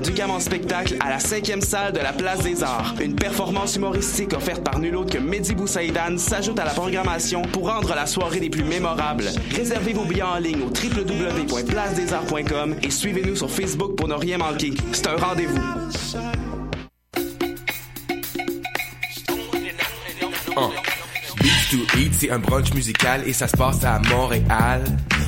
Du Gamin Spectacle à la cinquième salle de la Place des Arts. Une performance humoristique offerte par nul autre que Mehdi Boussaïdan s'ajoute à la programmation pour rendre la soirée des plus mémorables. Réservez vos billets en ligne au www.placedesarts.com et suivez-nous sur Facebook pour ne rien manquer. C'est un rendez-vous. Beats to Eat, c'est un brunch musical et ça se passe à Montréal.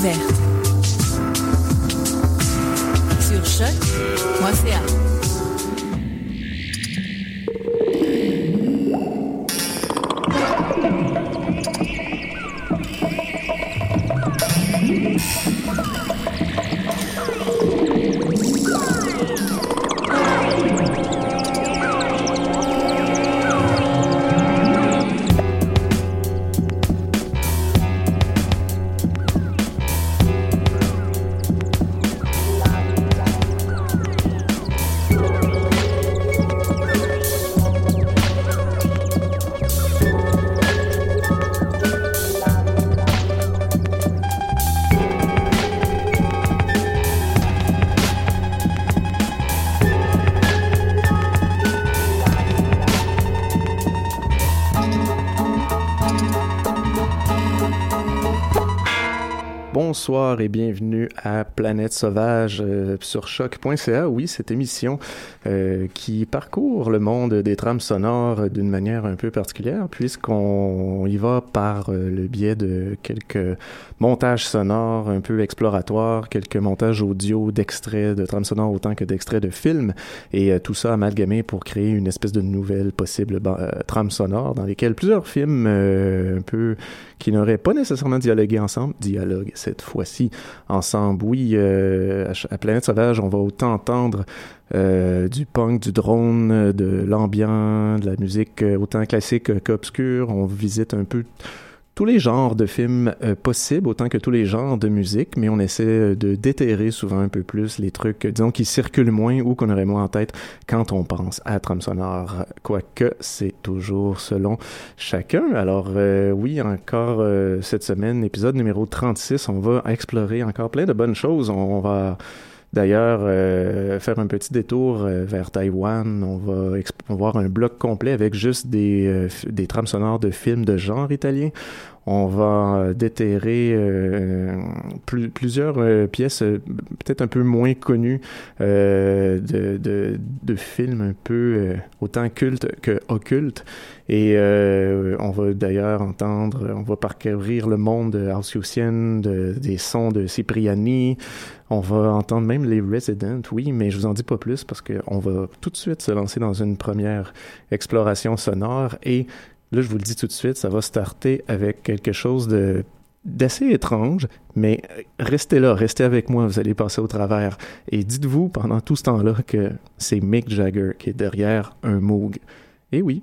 Découverte. Sur choc.ca. Bonsoir et bienvenue à Planète Sauvage euh, sur choc.ca. Oui, cette émission euh, qui parcourt le monde des trames sonores d'une manière un peu particulière puisqu'on y va par euh, le biais de quelques montages sonores un peu exploratoires, quelques montages audio d'extraits de trames sonores autant que d'extraits de films et tout ça amalgamé pour créer une espèce de nouvelle possible trame sonore dans lesquelles plusieurs films un peu qui n'auraient pas nécessairement dialogué ensemble, dialogue cette fois-ci ensemble. Oui, euh, à, Planète Sauvage, on va autant entendre euh, du punk, du drone, de l'ambiant, de la musique euh, autant classique qu'obscure. On visite un peu tous les genres de films euh, possibles, autant que tous les genres de musique, mais on essaie de déterrer souvent un peu plus les trucs, disons, qui circulent moins ou qu'on aurait moins en tête quand on pense à trame sonore, quoique c'est toujours selon chacun. Alors euh, oui, encore euh, cette semaine, épisode numéro 36, on va explorer encore plein de bonnes choses. On va D'ailleurs, euh, faire un petit détour euh, vers Taïwan, on va, voir un bloc complet avec juste des, euh, des trames sonores de films de genre italien. On va déterrer euh, plus, plusieurs euh, pièces peut-être un peu moins connues euh, de, films un peu autant cultes que occultes. Et on va d'ailleurs entendre, on va parcourir le monde de, de, des sons de Cipriani. On va entendre même les Residents, oui, mais je vous en dis pas plus parce qu'on va tout de suite se lancer dans une première exploration sonore et Là, je vous le dis tout de suite, ça va starter avec quelque chose de d'assez étrange, mais restez là, restez avec moi, vous allez passer au travers. Et dites-vous pendant tout ce temps-là que c'est Mick Jagger qui est derrière un Moog. Et oui.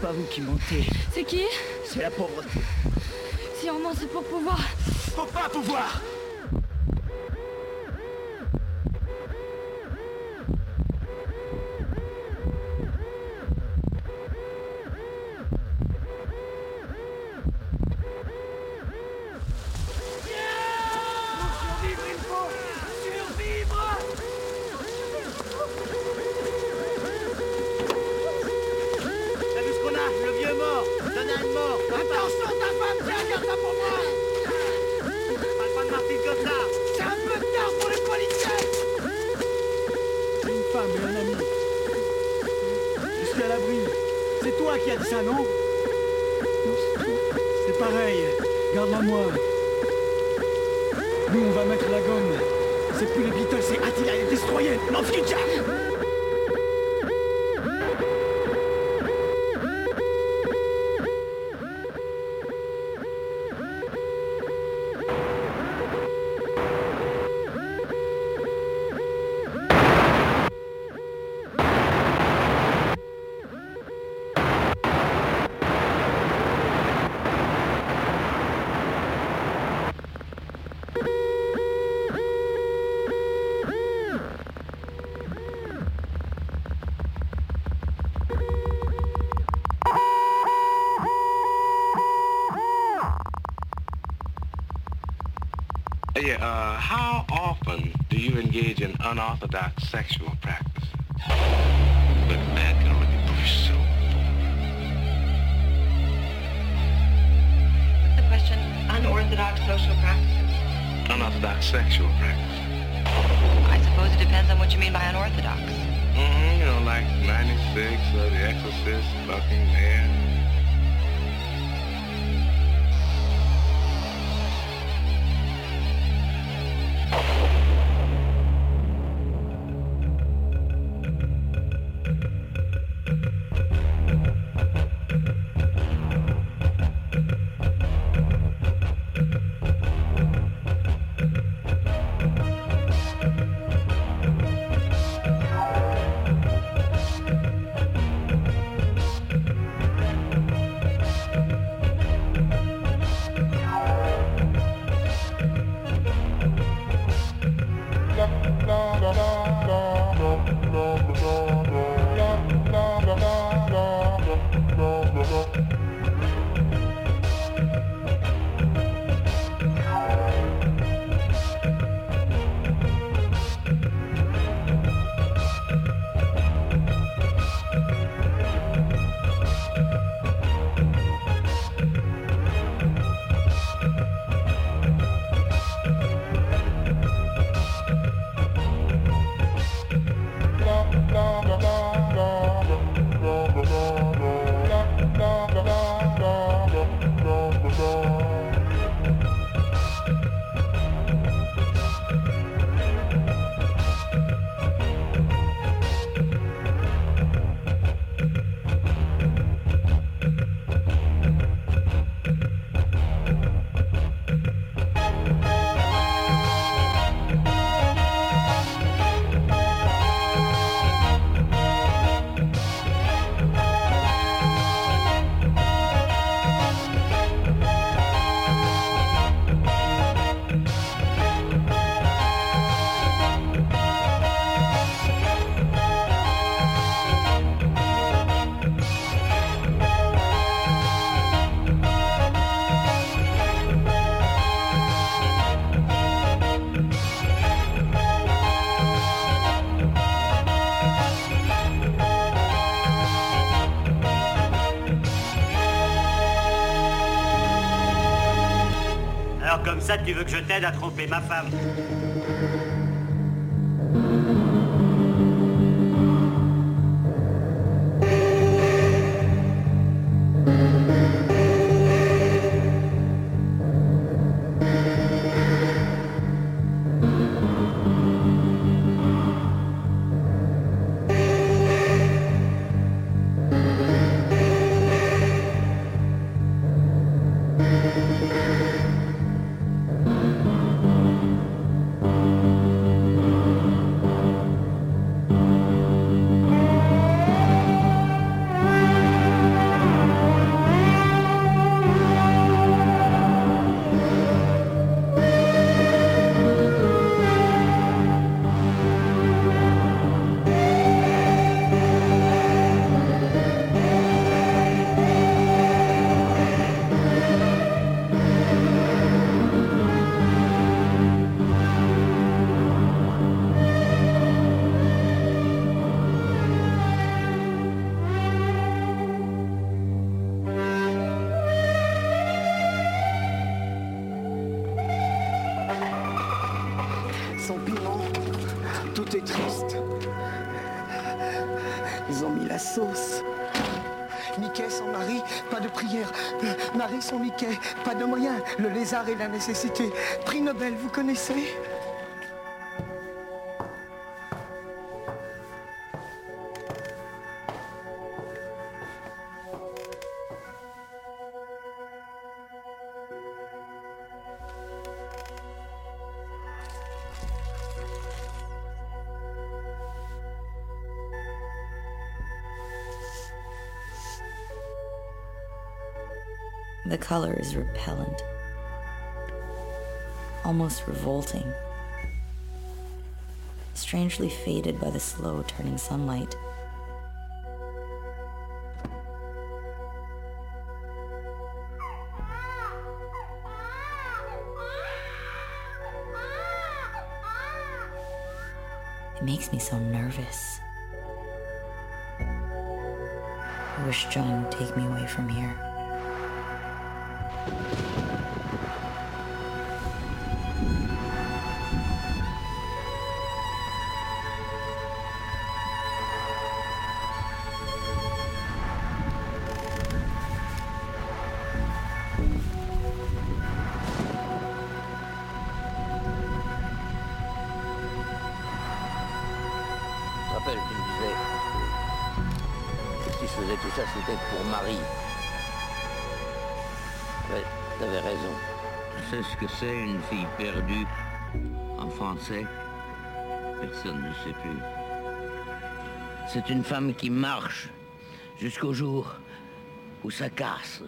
C'est pas vous qui mentez. C'est qui? C'est la pauvreté. Si on ment, c'est pour pouvoir. Faut pas pouvoir Yeah, uh, how often do you engage in unorthodox sexual practices? But that can only be pushed so The question, unorthodox social practices. Unorthodox sexual practices. I suppose it depends on what you mean by unorthodox. Mm-hmm, you know, like 96, uh, The Exorcist, fucking there. Tu veux que je t'aide à tromper ma femme? Lézard et la nécessité. Prix Nobel, vous connaissez? The color is repellent, almost revolting, strangely faded by the slow turning sunlight. It makes me so nervous. I wish John would take me away from here. Faisais tout ça, c'était pour Marie. Ouais, t'avais raison. Tu sais ce que c'est une fille perdue en français? Personne ne sait plus. C'est une femme qui marche jusqu'au jour où ça casse.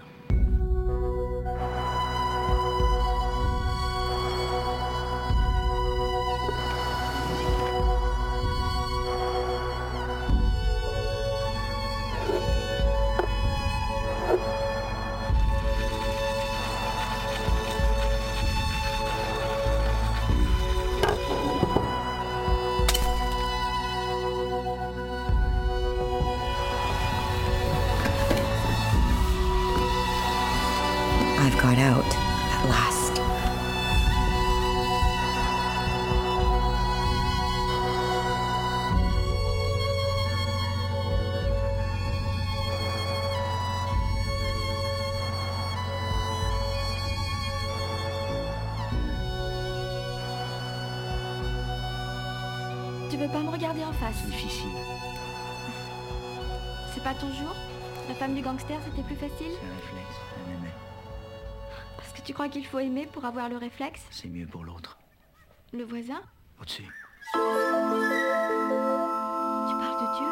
Face Difficile. C'est pas ton jour La femme du gangster, c'était plus facile C'est un réflexe, aimé. Parce que tu crois qu'il faut aimer pour avoir le réflexe C'est mieux pour l'autre. Le voisin Au-dessus. Tu parles de Dieu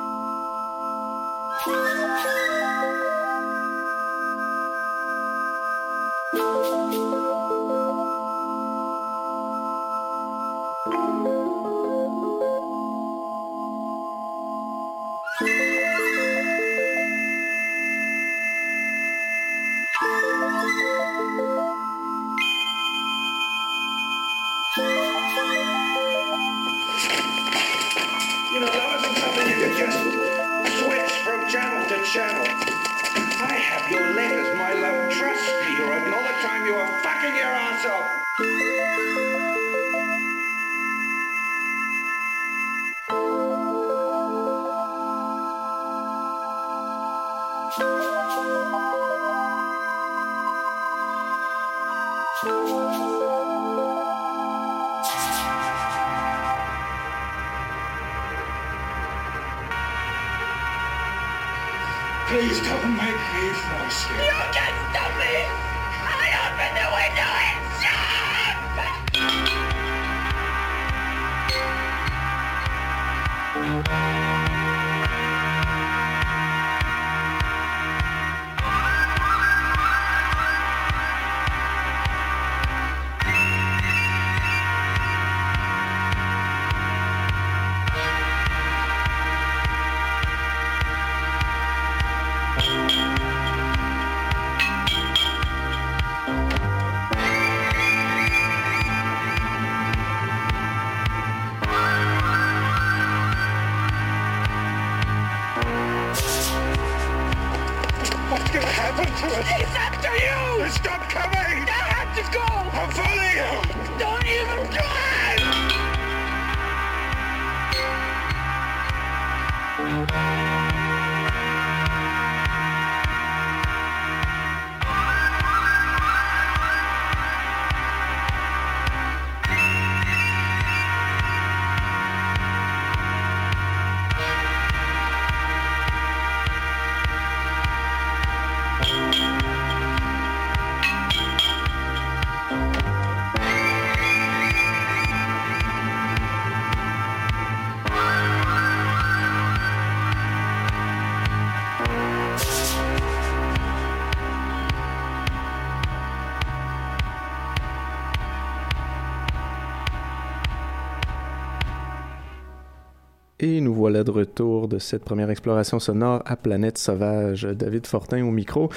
voilà de retour de cette première exploration sonore à Planète Sauvage. David Fortin au micro.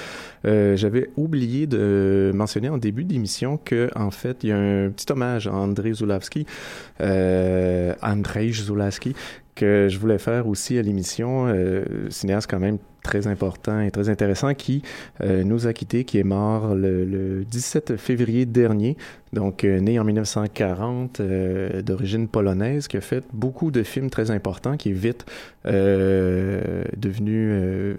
Euh, J'avais oublié de mentionner en début d'émission que, en fait, il y a un petit hommage à André Zulawski, euh, Andrzej Zulawski, que je voulais faire aussi à l'émission. Euh, cinéaste quand même très important et très intéressant qui euh, nous a quittés, qui est mort le, le 17 février dernier, donc euh, né en 1940, euh, d'origine polonaise, qui a fait beaucoup de films très importants, qui est vite devenu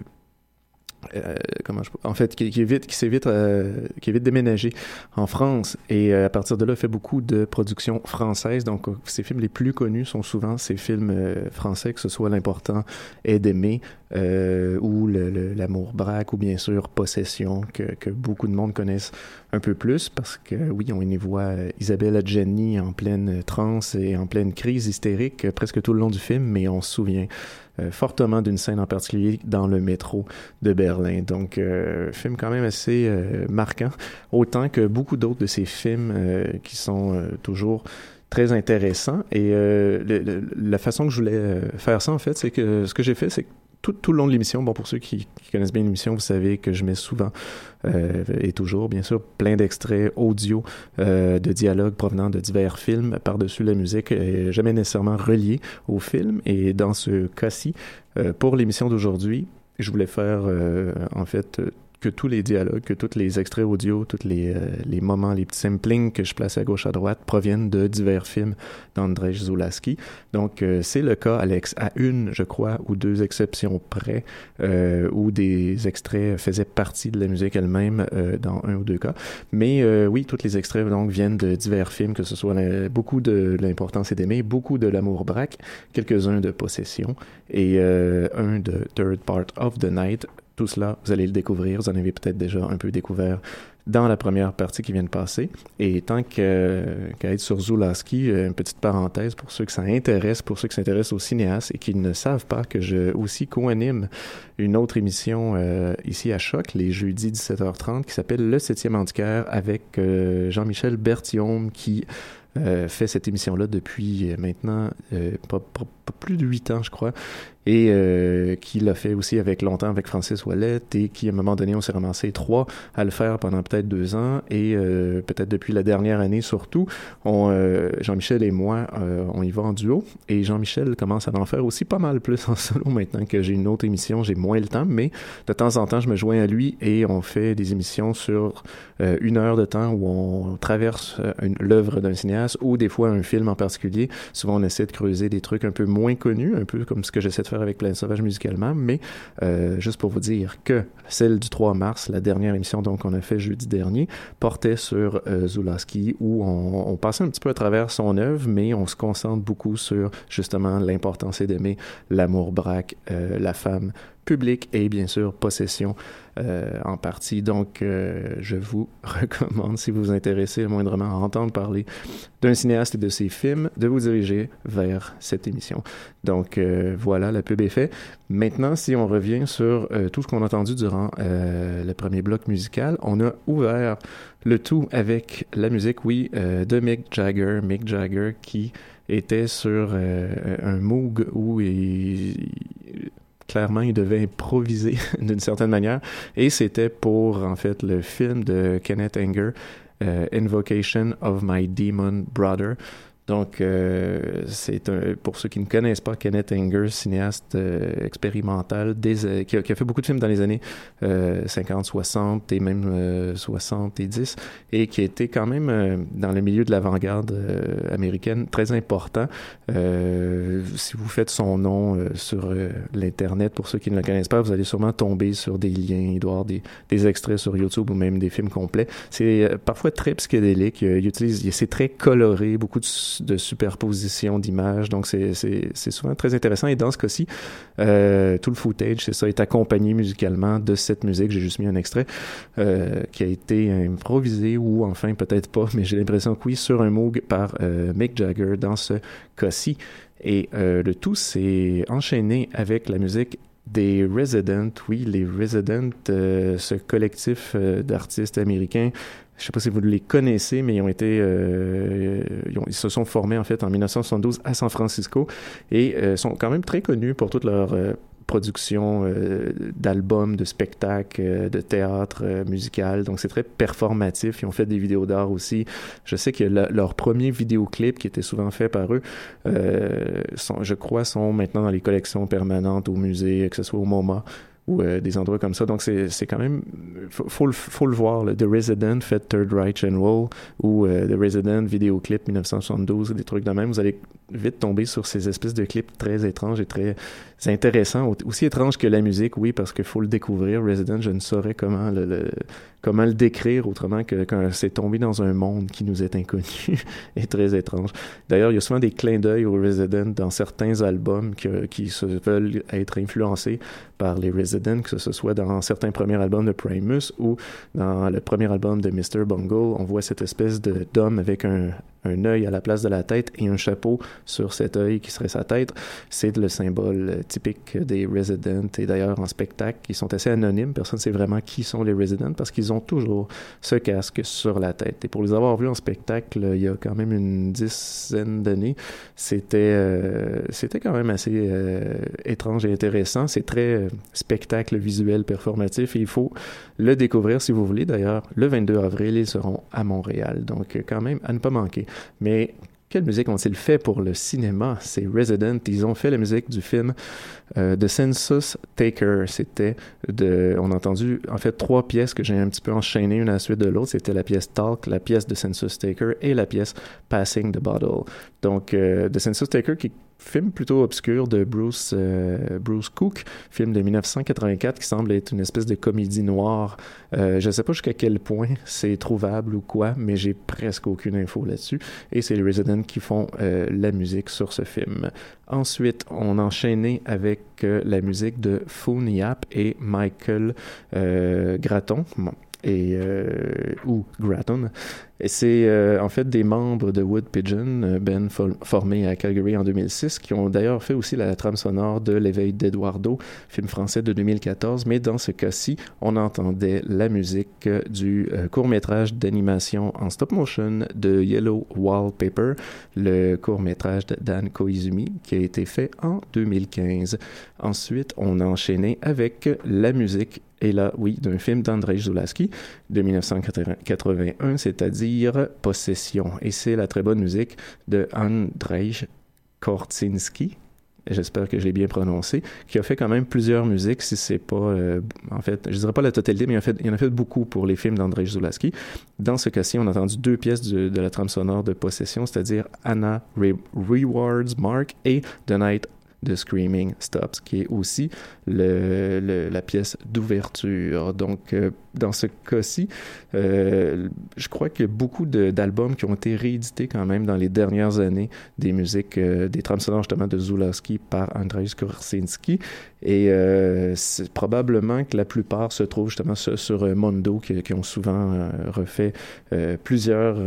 euh, comment je en fait qui, qui est vite qui s'est vite euh, qui est vite déménagé en France. Et euh, à partir de là fait beaucoup de productions françaises. Donc euh, ses films les plus connus sont souvent ces films euh, français que ce soit l'important est d'aimer ou le- le- l'amour braque ou bien sûr possession que, que beaucoup de monde connaissent un peu plus parce que oui on y voit euh, Isabelle Adjani en pleine transe et en pleine crise hystérique euh, presque tout le long du film mais on se souvient euh, fortement d'une scène en particulier dans le métro de Berlin. Donc, euh, film quand même assez euh, marquant, autant que beaucoup d'autres de ces films euh, qui sont euh, toujours très intéressants. Et euh, la façon que je voulais euh, faire ça, en fait, c'est que ce que j'ai fait, c'est que tout, tout le long de l'émission, bon, pour ceux qui, qui connaissent bien l'émission, vous savez que je mets souvent euh, et toujours, bien sûr, plein d'extraits audio euh, de dialogues provenant de divers films par-dessus la musique, euh, jamais nécessairement reliés au film. Et dans ce cas-ci, euh, pour l'émission d'aujourd'hui, je voulais faire, euh, en fait, que tous les dialogues, que tous les extraits audio, tous les, euh, les moments, les petits samplings que je place à gauche à droite proviennent de divers films d'Andrzej Zulawski. Donc, euh, c'est le cas, Alex, à une, je crois, ou deux exceptions près, euh, où des extraits faisaient partie de la musique elle-même euh, dans un ou deux cas. Mais euh, oui, tous les extraits donc viennent de divers films, que ce soit beaucoup de l'importance est d'aimer, beaucoup de l'amour braque, quelques-uns de possession et euh, un de Third Part of the Night. Tout cela, vous allez le découvrir. Vous en avez peut-être déjà un peu découvert dans la première partie qui vient de passer. Et tant qu'à être sur Zulawski, euh, une petite parenthèse pour ceux que ça intéresse, pour ceux qui s'intéressent au cinéaste et qui ne savent pas que je aussi co-anime une autre émission euh, ici à Choc, les jeudis 17h30, qui s'appelle Le Septième Antiquaire avec euh, Jean-Michel Berthiaume qui fait cette émission-là depuis maintenant pas plus de huit ans, je crois, et euh, qui l'a fait aussi avec longtemps avec Francis Ouellet et qui, à un moment donné, on s'est ramassé trois à le faire pendant peut-être deux ans et euh, peut-être depuis la dernière année surtout, euh, Jean-Michel et moi, euh, on y va en duo et Jean-Michel commence à en faire aussi pas mal plus en solo maintenant que j'ai une autre émission, j'ai moins le temps, mais de temps en temps, je me joins à lui et on fait des émissions sur une heure de temps où on traverse l'œuvre d'un cinéaste ou des fois un film en particulier. Souvent, on essaie de creuser des trucs un peu moins connus, un peu comme ce que j'essaie de faire avec Plein Sauvage musicalement, mais euh, juste pour vous dire que celle du 3 mars, la dernière émission donc qu'on a fait jeudi dernier, portait sur euh, Zulaski où on, passait un petit peu à travers son œuvre, mais on se concentre beaucoup sur justement l'importance est d'aimer l'amour braque, euh, la femme publique et bien sûr possession euh, en partie. Donc, euh, je vous recommande, si vous vous intéressez moindrement à entendre parler d'un cinéaste et de ses films, de vous diriger vers cette émission. Donc, euh, voilà, la pub est faite. Maintenant, si on revient sur tout ce qu'on a entendu durant le premier bloc musical, on a ouvert le tout avec la musique, oui, de Mick Jagger. Mick Jagger qui était sur un Moog où il, clairement, il devait improviser d'une certaine manière. Et c'était pour, en fait, le film de Kenneth Anger, euh, Invocation of My Demon Brother. Donc, euh, c'est pour ceux qui ne connaissent pas Kenneth Anger, cinéaste euh, expérimental, des, euh, qui, a, qui a fait beaucoup de films dans les années euh, 50, 60 et même euh, 70, et qui été quand même euh, dans le milieu de l'avant-garde euh, américaine très important. Euh, si vous faites son nom euh, sur euh, l'Internet, pour ceux qui ne le connaissent pas, vous allez sûrement tomber sur des liens, avoir des, des extraits sur YouTube ou même des films complets. C'est euh, parfois très psychédélique, euh, il utilise, c'est très coloré, beaucoup de, de superposition d'images, donc c'est souvent très intéressant. Et dans ce cas-ci, euh, tout le footage, c'est ça, est accompagné musicalement de cette musique. J'ai juste mis un extrait euh, qui a été improvisé ou enfin peut-être pas, mais j'ai l'impression que oui, sur un Moog par euh, Mick Jagger dans ce cas-ci. Et euh, le tout s'est enchaîné avec la musique des Residents, oui, les Residents, ce collectif d'artistes américains. Je sais pas si vous les connaissez, mais ils ont été, euh, ils, se sont formés en fait en 1972 à San Francisco et euh, sont quand même très connus pour toute leur euh, production euh, d'albums, de spectacles, euh, de théâtre musical. Donc c'est très performatif. Ils ont fait des vidéos d'art aussi. Je sais que la- leur premier qui était souvent fait par eux, sont, je crois, sont maintenant dans les collections permanentes au musée, que ce soit au MoMA ou euh, des endroits comme ça. Donc c'est quand même faut, faut, le, faut le voir. là. The Resident fait Third and Roll ou euh, The Resident vidéoclip 1972 des trucs de même. Vous allez vite tomber sur ces espèces de clips très étranges et très intéressants, Au- aussi étranges que la musique, oui, parce qu'il faut le découvrir. Resident, je ne saurais comment le, comment le décrire autrement que quand c'est tombé dans un monde qui nous est inconnu et très étrange. D'ailleurs, il y a souvent des clins d'œil aux Resident dans certains albums que- qui se veulent être influencés par les Resident, que ce soit dans certains premiers albums de Primus ou dans le premier album de Mr. Bungle. On voit cette espèce d'homme avec un un œil à la place de la tête et un chapeau sur cet œil qui serait sa tête. C'est le symbole euh, typique des Residents et d'ailleurs en spectacle, ils sont assez anonymes. Personne ne sait vraiment qui sont les Residents parce qu'ils ont toujours ce casque sur la tête. Et pour les avoir vus en spectacle euh, il y a quand même une dizaine d'années, c'était euh, c'était quand même assez euh, étrange et intéressant. C'est très euh, spectacle visuel performatif il faut le découvrir si vous voulez. D'ailleurs, le 22 avril, ils seront à Montréal. Donc, quand même, à ne pas manquer. Mais quelle musique ont-ils fait pour le cinéma? C'est Resident. Ils ont fait la musique du film euh, de Census Taker. C'était de, on a entendu en fait trois pièces que j'ai un petit peu enchaînées une à la suite de l'autre. C'était la pièce Talk, la pièce de Census Taker et la pièce Passing the Bottle. Donc, euh, de Census Taker qui film plutôt obscur de Bruce, euh, Bruce Cook, film de 1984 qui semble être une espèce de comédie noire. Euh, je ne sais pas jusqu'à quel point c'est trouvable ou quoi, mais j'ai presque aucune info là-dessus. Et c'est les Residents qui font euh, la musique sur ce film. Ensuite, on a enchaîné avec la musique de Foon Yap et Michael Gratton. Et euh, Gratton Et c'est euh, en fait des membres de Wood Pigeon, euh, Ben fo- formé à Calgary en 2006, qui ont d'ailleurs fait aussi la trame sonore de L'éveil d'Eduardo, film français de 2014. Mais dans ce cas-ci, on entendait la musique du euh, court-métrage d'animation en stop-motion de Yellow Wallpaper, le court-métrage de Dan Koizumi, qui a été fait en 2015. Ensuite, on a enchaîné avec la musique et là, oui, d'un film d'Andrzej Zulawski de 1981, c'est-à-dire Possession. Et c'est la très bonne musique de Andrzej Korczynski, j'espère que je l'ai bien prononcé, qui a fait quand même plusieurs musiques, si c'est pas, euh, en fait, je dirais pas la totalité, mais il en, a fait, il en a fait beaucoup pour les films d'Andrzej Zulawski. Dans ce cas-ci, on a entendu deux pièces de, la trame sonore de Possession, c'est-à-dire Anna Re- Rewards Mark et The Night de Screaming Stops, qui est aussi la pièce d'ouverture. Donc, euh, dans ce cas-ci, euh, je crois qu'il y a beaucoup d'albums qui ont été réédités quand même dans les dernières années des musiques, euh, des trames sonores justement de Zulawski par Andrzej Korczynski. Et euh, c'est probablement que la plupart se trouvent justement sur, euh, Mondo, qui, ont souvent euh, refait euh, plusieurs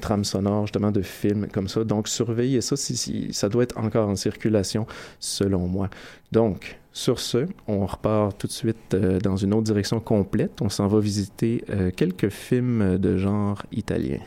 trames sonores justement de films comme ça. Donc, surveillez ça, si, si- ça doit être encore en circulation selon moi. Donc, sur ce, on repart tout de suite euh, dans une autre direction complète. On s'en va visiter euh, quelques films de genre italien.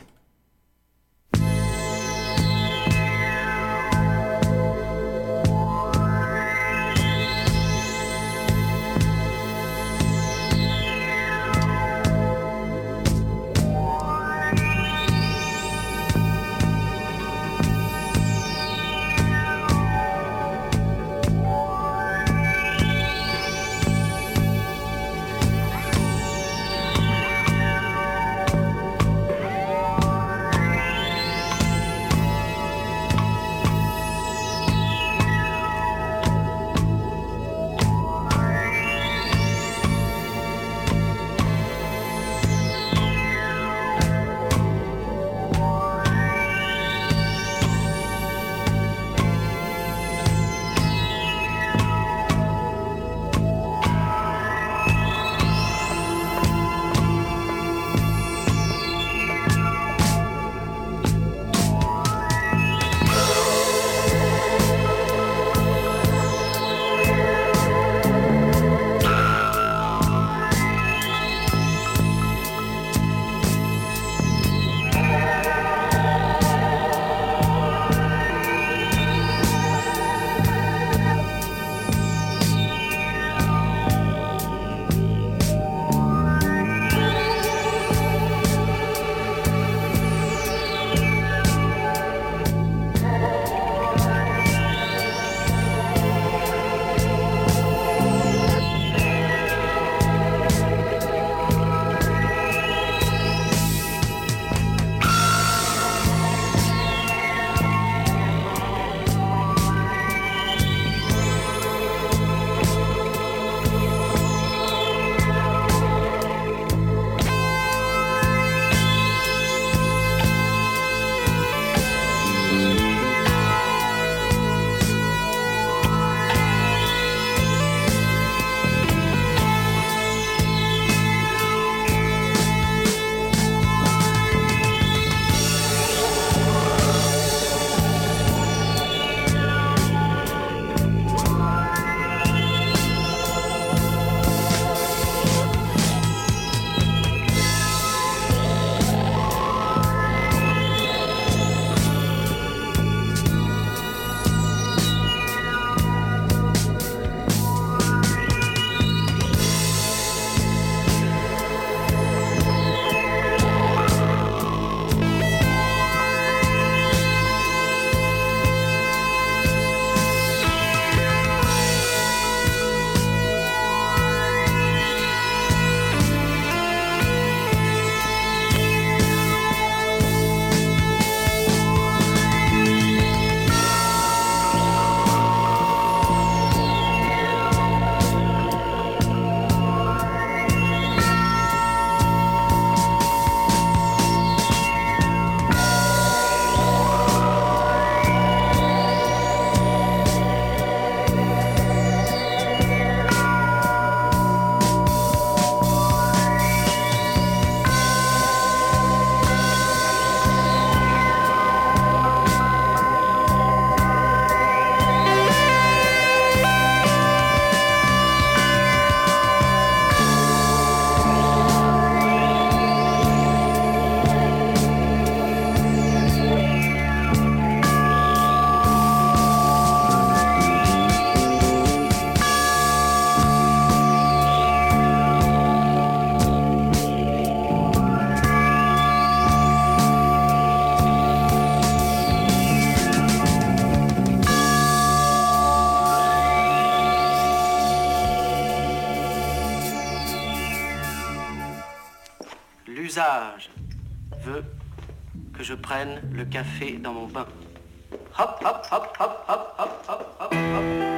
L'usage veut que je prenne le café dans mon bain. Hop, hop, hop, hop, hop, hop, hop, hop, hop.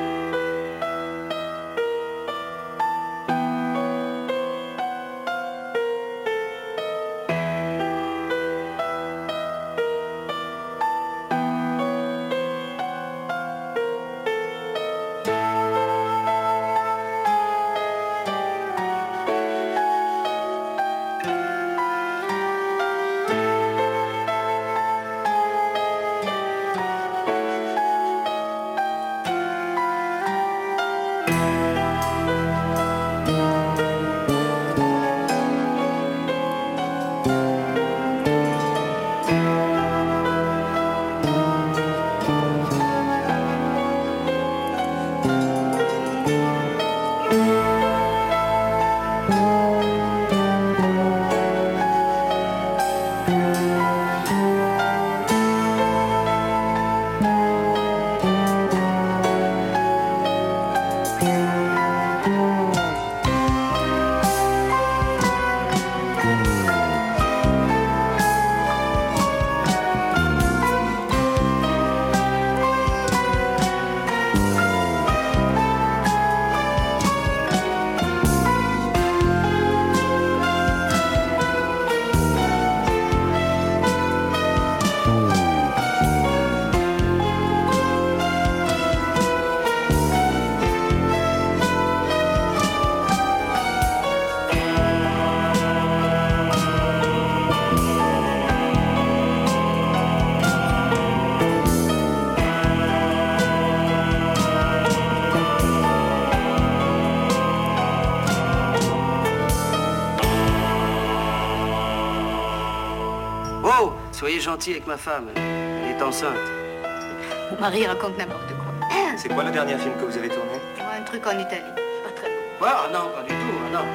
Gentil avec ma femme. Elle est enceinte. Mon mari raconte n'importe quoi. C'est quoi le dernier film que vous avez tourné? Un truc en Italie. Pas très bon. Ah non, pas du tout, ah non.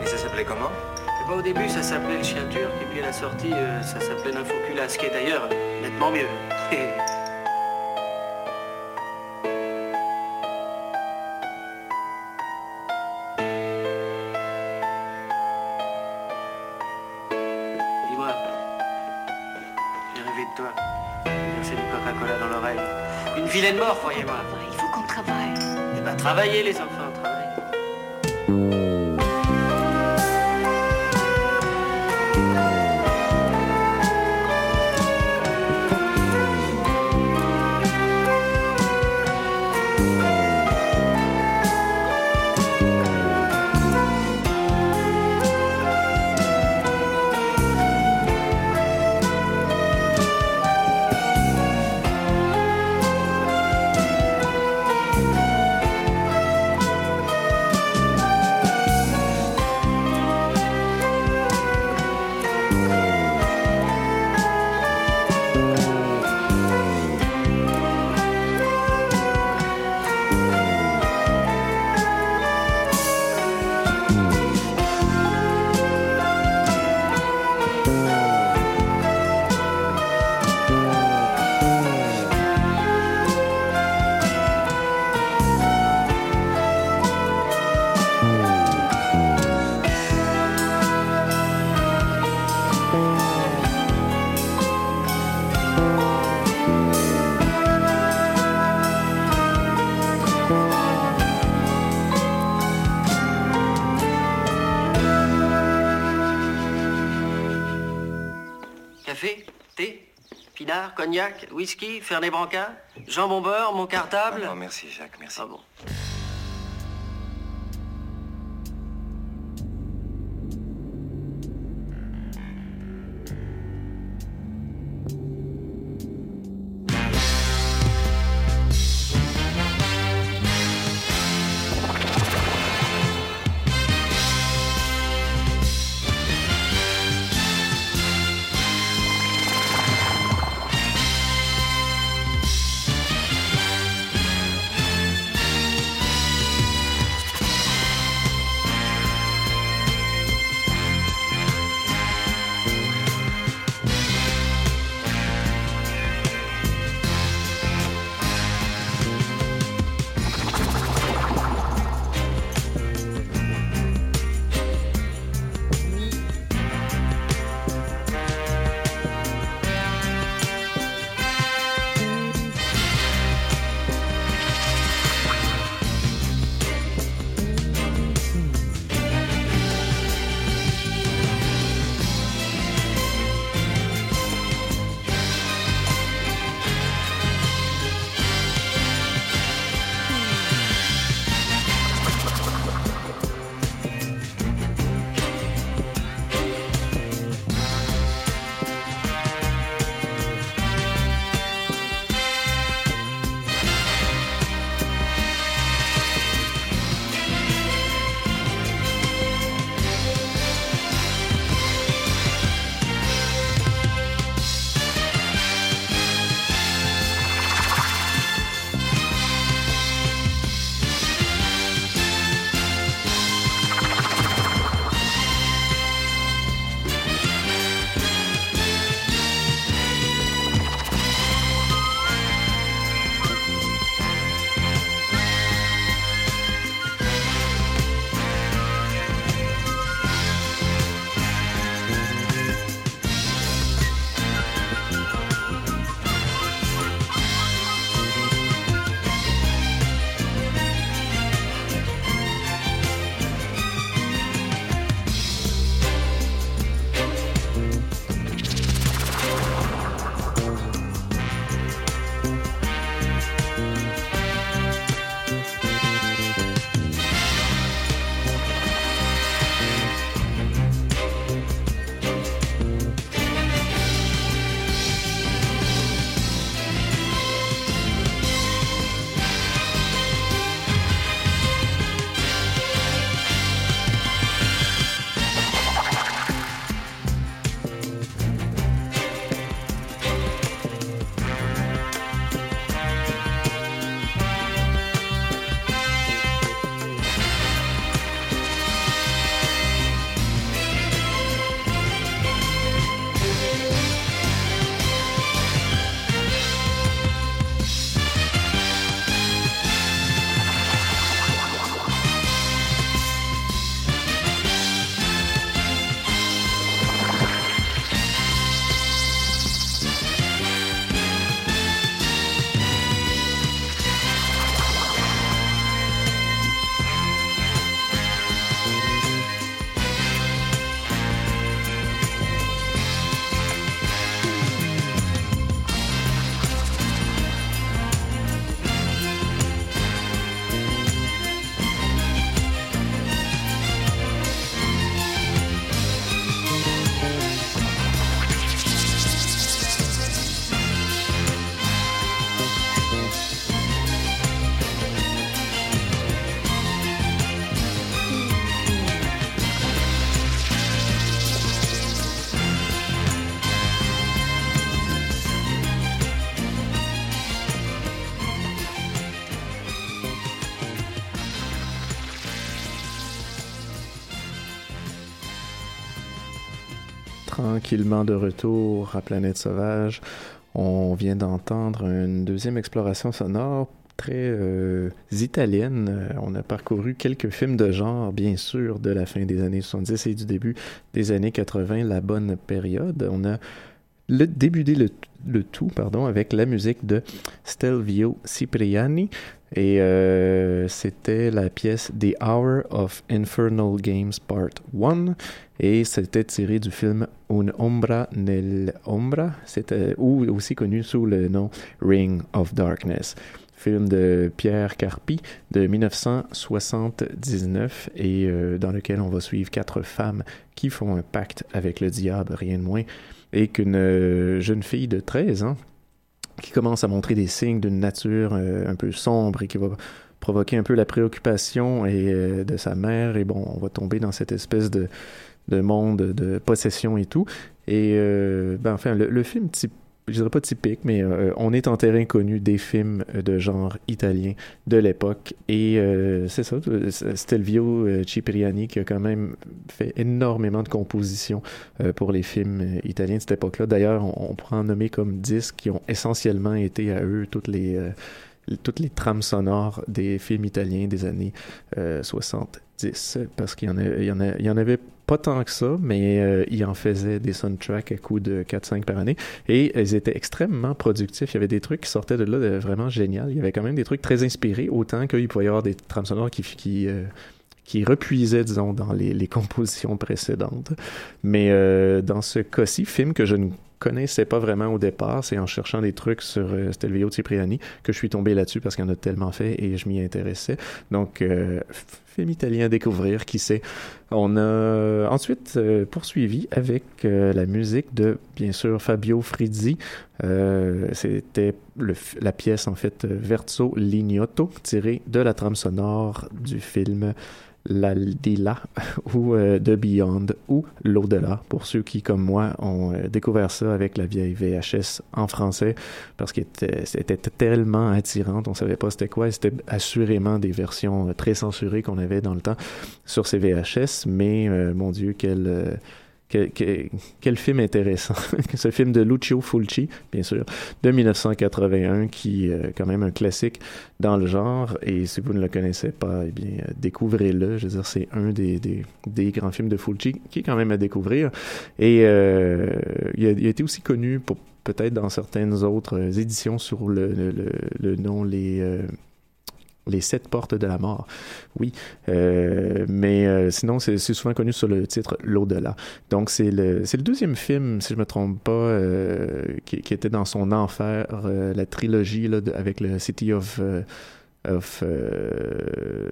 Et ça s'appelait comment? Eh ben, au début, ça s'appelait le chien turc, et puis à la sortie, euh, ça s'appelait l'infoculasse, qui est d'ailleurs nettement mieux. travaillez, les enfants, Cognac Whisky Fernet Branca Jambon beurre Mon cartable Non, merci Jacques, merci. Ah bon. Tranquillement de retour à Planète Sauvage. On vient d'entendre une deuxième exploration sonore très euh, italienne. Euh, On a parcouru quelques films de genre, bien sûr, de la fin des années 70 et du début des années 80, la bonne période. On a le, débuté le, le tout pardon, avec la musique de Stelvio Cipriani. Et euh, c'était la pièce The Hour of Infernal Games Part 1. Et c'était tiré du film Un Ombra nel Ombra, c'était ou aussi connu sous le nom Ring of Darkness film de Pierre Carpi de 1979 et euh, dans lequel on va suivre quatre femmes qui font un pacte avec le diable, rien de moins, et qu'une euh, jeune fille de 13 ans qui commence à montrer des signes d'une nature euh, un peu sombre et qui va provoquer un peu la préoccupation et, de sa mère et bon, on va tomber dans cette espèce de, de monde de possession et tout. Et ben, enfin, le, le film type je dirais pas typique, mais euh, on est en terrain connu des films de genre italien de l'époque. Et euh, c'est ça, Stelvio euh, Cipriani qui a quand même fait énormément de compositions pour les films italiens de cette époque-là. D'ailleurs, on, on pourrait en nommer comme 10 qui ont essentiellement été à eux toutes les, toutes les trames sonores des films italiens des années euh, 70. Parce qu'il y, en avait pas tant que ça, mais euh, il en faisait des soundtracks à coût de 4-5 par année. Et ils étaient extrêmement productifs. Il y avait des trucs qui sortaient de là de vraiment génial. Il y avait quand même des trucs très inspirés, autant qu'il pouvait y avoir des trames sonores qui, euh, repuisaient, disons, dans les, compositions précédentes. Mais euh, dans ce cas-ci, film que je ne connaissais pas vraiment au départ, c'est en cherchant des trucs sur euh, Stelvio Cipriani que je suis tombé là-dessus parce qu'il en a tellement fait et je m'y intéressais. Donc, italien à découvrir, qui sait. On a ensuite euh, poursuivi avec euh, la musique de, bien sûr, Fabio Frizzi. Euh, C'était la pièce, en fait, Verso Lignotto, tirée de la trame sonore du film L'Aldila ou euh, The Beyond ou L'Au-delà, pour ceux qui, comme moi, ont euh, découvert ça avec la vieille VHS en français, parce que c'était tellement attirante, on savait pas c'était quoi, c'était assurément des versions euh, très censurées qu'on avait dans le temps sur ces VHS, mais euh, mon Dieu, quel... euh, quel, film intéressant. Ce film de Lucio Fulci, bien sûr, de 1981, qui est quand même un classique dans le genre. Et si vous ne le connaissez pas, eh bien, euh, découvrez-le. Je veux dire, c'est un des, des, des grands films de Fulci qui est quand même à découvrir. Et euh, il, a, il a été aussi connu pour peut-être dans certaines autres euh, éditions sur le, le, le, le nom Les... euh, les sept portes de la mort. Oui, euh, mais euh, sinon, c'est souvent connu sur le titre L'au-delà. Donc, c'est le, le deuxième film, si je me trompe pas, euh, qui, était dans son enfer, la trilogie là, avec le City of.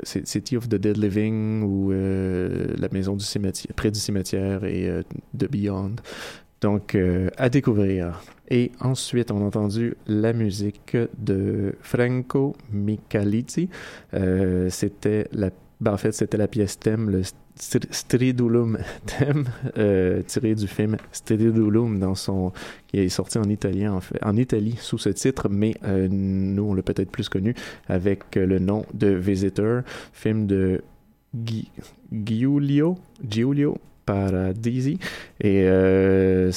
City of the Dead Living ou la maison du cimetière près du cimetière et The Beyond donc à découvrir et ensuite on a entendu la musique de Franco Michalizzi. Euh, c'était la ben, en fait c'était la pièce thème le Str- Stridulum thème euh, tiré du film Stridulum dans son qui est sorti en italien en, Italie sous ce titre mais euh, nous on l'a peut-être plus connu avec le nom de Visitor film de Giulio Giulio Paradisi. Et euh,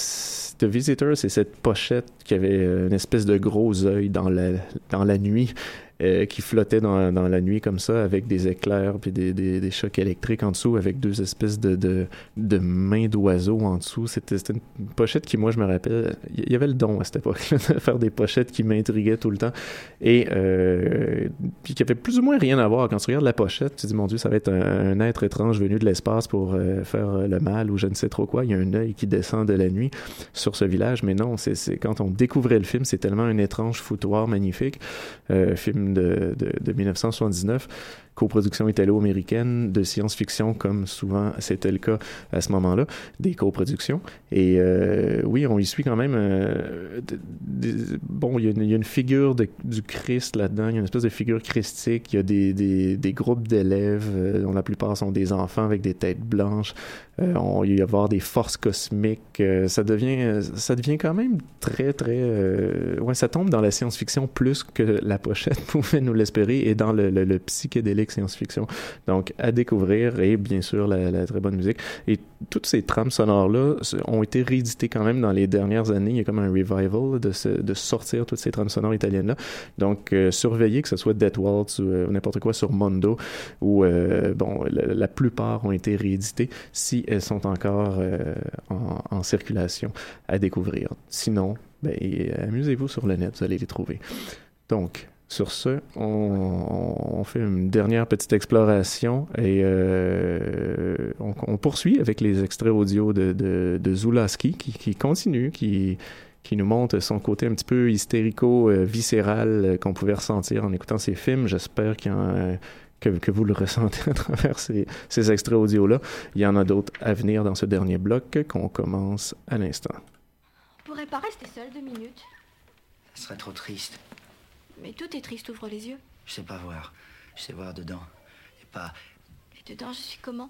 The Visitor c'est cette pochette qui avait une espèce de gros œil dans la dans la nuit euh, qui flottait dans, dans la nuit comme ça avec des éclairs puis des, des, des chocs électriques en dessous avec deux espèces de, de, de mains d'oiseaux en dessous. C'était une pochette qui, moi, je me rappelle, il y avait le don à cette époque-là de faire des pochettes qui m'intriguaient tout le temps et euh, puis qui avait plus ou moins rien à voir. Quand tu regardes la pochette, tu te dis, mon Dieu, ça va être un, être étrange venu de l'espace pour euh, faire le mal ou je ne sais trop quoi. Il y a un œil qui descend de la nuit sur ce village, mais non, c'est quand on découvrait le film, c'est tellement un étrange foutoir magnifique. Film de, de, de 1979, coproduction italo-américaine de science-fiction, comme souvent c'était le cas à ce moment-là, des coproductions. Et euh, oui, on y suit quand même. euh, bon, il y, a une- a figure de- du Christ là-dedans, il y a une espèce de figure christique, il y a des, des, groupes d'élèves, euh, dont la plupart sont des enfants avec des têtes blanches. Il y avoir des forces cosmiques. ça devient, ça devient quand même très, très. ouais, ça tombe dans la science-fiction plus que la pochette pouvait nous l'espérer et dans le, le psychédélique science-fiction. Donc, à découvrir et bien sûr la, très bonne musique. Et toutes ces trames sonores-là ont été rééditées quand même dans les dernières années. Il y a comme un revival de, sortir toutes ces trames sonores italiennes-là. Donc, euh, surveillez que ce soit Death Waltz ou euh, n'importe quoi sur Mondo, où, euh, bon, la, plupart ont été rééditées si elles sont encore en, en circulation à découvrir. Sinon, ben, amusez-vous sur le net, vous allez les trouver. Donc, sur ce, on, on fait une dernière petite exploration et euh, on, on poursuit avec les extraits audio de, de, de Zulaski qui, qui continue, qui, qui nous montre son côté un petit peu hystérico-viscéral euh, qu'on pouvait ressentir en écoutant ces films. J'espère qu'il y en a- que, que vous le ressentez à travers ces, ces extraits audio-là. Il y en a d'autres à venir dans ce dernier bloc qu'on commence à l'instant. On pourrait pas rester seul deux minutes? Ce serait trop triste. Mais tout est triste, ouvre les yeux. Je sais pas voir. Je sais voir dedans. Et pas. Et dedans, je suis comment?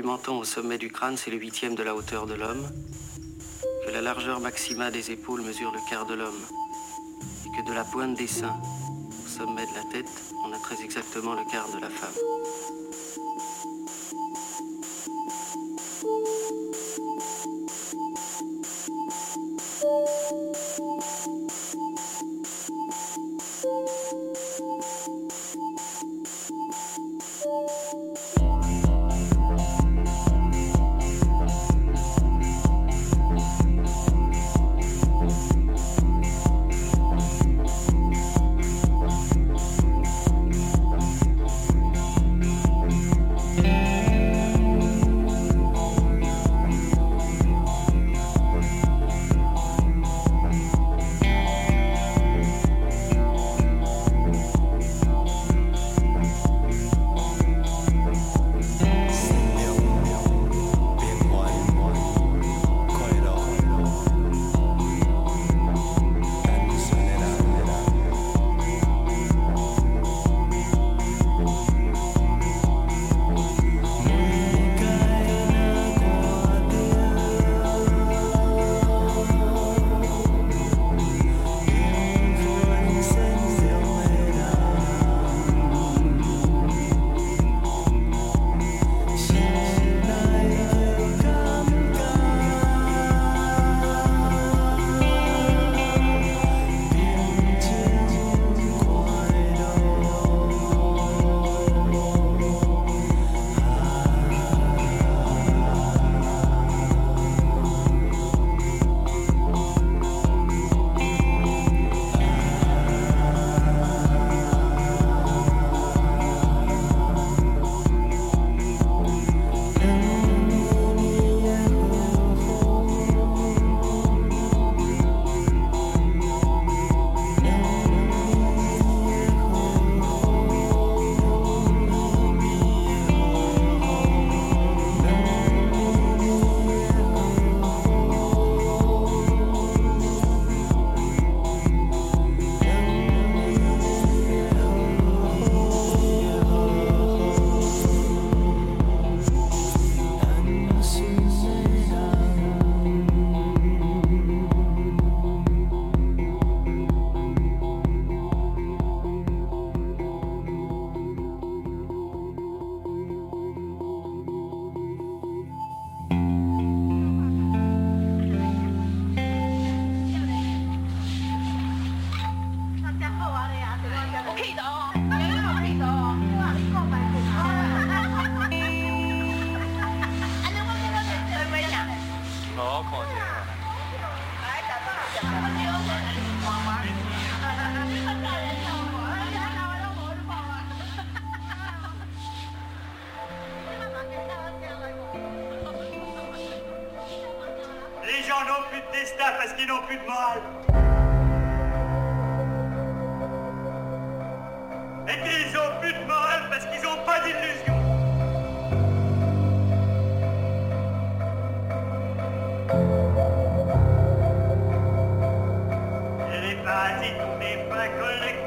Du menton au sommet du crâne, c'est le huitième de la hauteur de l'homme. Que la largeur maxima des épaules mesure le quart de l'homme. Et que de la pointe des seins au sommet de la tête, on a très exactement le quart de la femme. Les gens n'ont plus de destin parce qu'ils n'ont plus de morale. Et qu'ils ont plus de morale parce qu'ils n'ont pas d'illusion. Ont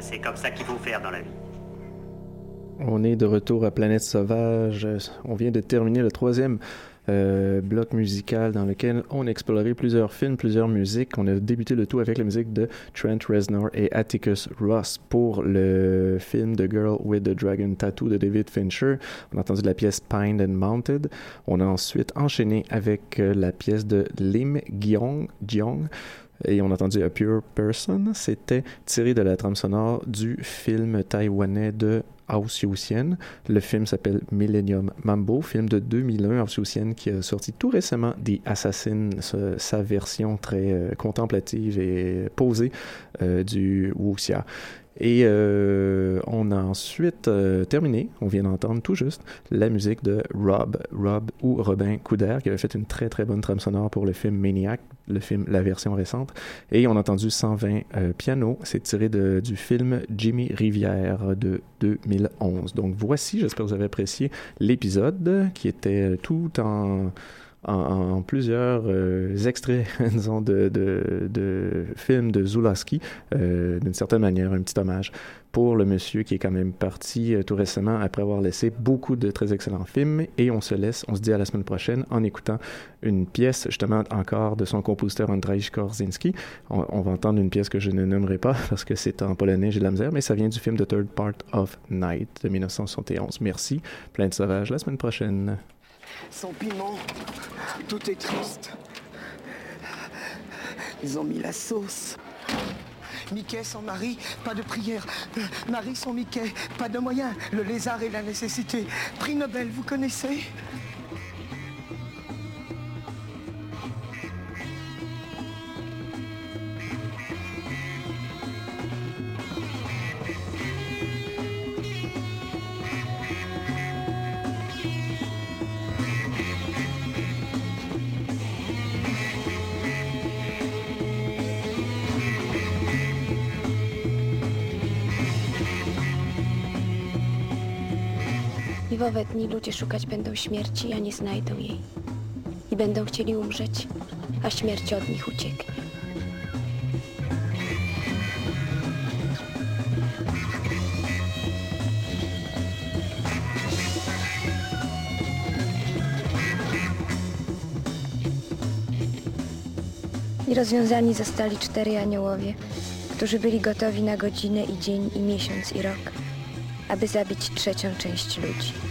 c'est comme ça qu'il faut faire dans la vie. On est de retour à Planète Sauvage. On vient de terminer le troisième euh, bloc musical dans lequel on a exploré plusieurs films, plusieurs musiques. On a débuté le tout avec la musique de Trent Reznor et Atticus Ross pour le film The Girl with the Dragon Tattoo de David Fincher. On a entendu la pièce Pined and Mounted. On a ensuite enchaîné avec euh, la pièce de Lim Gyong et on a entendu A Pure Person. C'était tiré de la trame sonore du film taïwanais de Hausiusian. Le film s'appelle Millennium Mambo, film de 2001 Hausiusian qui a sorti tout récemment The Assassin, sa, version très euh, contemplative et posée euh, du wuxia. Et euh, on a ensuite euh, terminé, on vient d'entendre tout juste, la musique de Rob, Rob ou Robin Couder, qui avait fait une très très bonne trame sonore pour le film Maniac, le film, la version récente. Et on a entendu 120 euh, pianos, c'est tiré de, du film Jimmy Rivière de 2011. Donc voici, j'espère que vous avez apprécié l'épisode qui était tout en en, plusieurs euh, extraits, disons, de, de, de, films de Zulaski, euh, d'une certaine manière, un petit hommage pour le monsieur qui est quand même parti euh, tout récemment après avoir laissé beaucoup de très excellents films. Et on se laisse, on se dit à la semaine prochaine en écoutant une pièce, justement, encore de son compositeur Andrzej Korzinski. On, on, va entendre une pièce que je ne nommerai pas parce que c'est en polonais, j'ai de la misère, mais ça vient du film The Third Part of Night de 1971. Merci. Plein de sauvages. La semaine prochaine. Sans piment, tout est triste. Ils ont mis la sauce. Mickey sans Marie, pas de prière. Marie sans Mickey, pas de moyens. Le lézard et la nécessité. Prix Nobel, vous connaissez? Piwowe dni ludzie szukać będą śmierci, a nie znajdą jej. I będą chcieli umrzeć, a śmierć od nich ucieknie. I rozwiązani zostali cztery aniołowie, którzy byli gotowi na godzinę i dzień i miesiąc i rok, aby zabić trzecią część ludzi.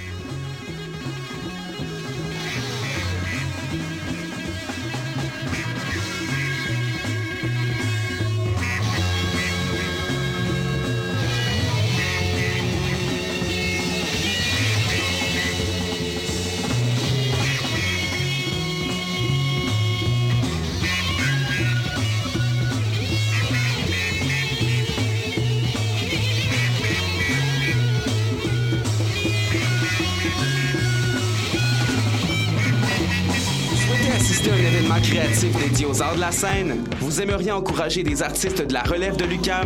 Aux arts de la scène? Vous aimeriez encourager des artistes de la relève de l'UQAM?